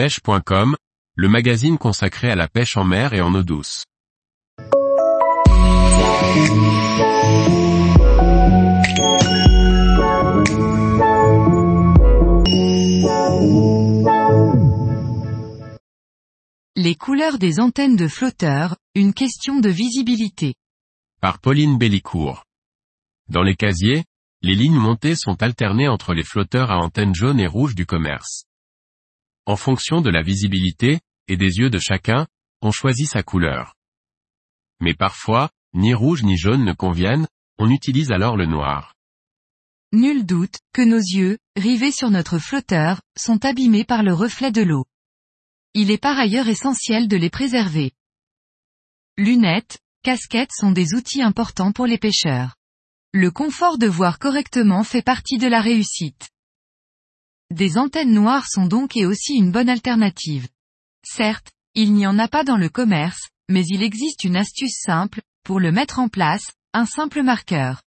pêche.com, le magazine consacré à la pêche en mer et en eau douce. Les couleurs des antennes de flotteurs, une question de visibilité. Par Pauline Bellicourt. Dans les casiers, les lignes montées sont alternées entre les flotteurs à antennes jaunes et rouges du commerce. En fonction de la visibilité, et des yeux de chacun, on choisit sa couleur. Mais parfois, ni rouge ni jaune ne conviennent, on utilise alors le noir. Nul doute que nos yeux, rivés sur notre flotteur, sont abîmés par le reflet de l'eau. Il est par ailleurs essentiel de les préserver. Lunettes, casquettes sont des outils importants pour les pêcheurs. Le confort de voir correctement fait partie de la réussite. Des antennes noires sont donc et aussi une bonne alternative. Certes, il n'y en a pas dans le commerce, mais il existe une astuce simple, pour le mettre en place, un simple marqueur.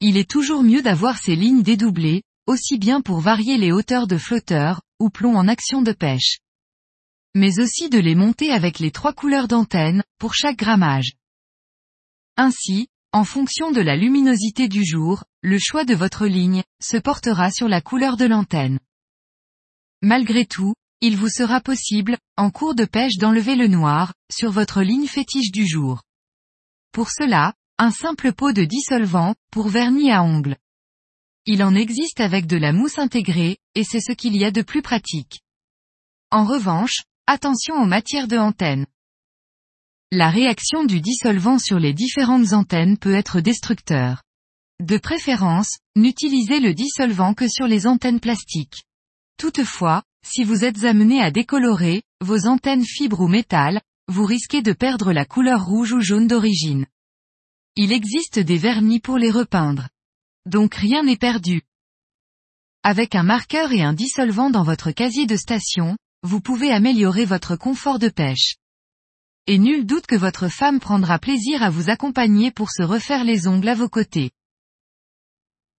Il est toujours mieux d'avoir ces lignes dédoublées, aussi bien pour varier les hauteurs de flotteurs, ou plomb en action de pêche. Mais aussi de les monter avec les trois couleurs d'antenne, pour chaque grammage. Ainsi, en fonction de la luminosité du jour, le choix de votre ligne, se portera sur la couleur de l'antenne. Malgré tout, il vous sera possible, en cours de pêche d'enlever le noir, sur votre ligne fétiche du jour. Pour cela, un simple pot de dissolvant, pour vernis à ongles. Il en existe avec de la mousse intégrée, et c'est ce qu'il y a de plus pratique. En revanche, attention aux matières de antenne. La réaction du dissolvant sur les différentes antennes peut être destructeur. De préférence, n'utilisez le dissolvant que sur les antennes plastiques. Toutefois, si vous êtes amené à décolorer, vos antennes fibres ou métal, vous risquez de perdre la couleur rouge ou jaune d'origine. Il existe des vernis pour les repeindre. Donc rien n'est perdu. Avec un marqueur et un dissolvant dans votre casier de station, vous pouvez améliorer votre confort de pêche. Et nul doute que votre femme prendra plaisir à vous accompagner pour se refaire les ongles à vos côtés.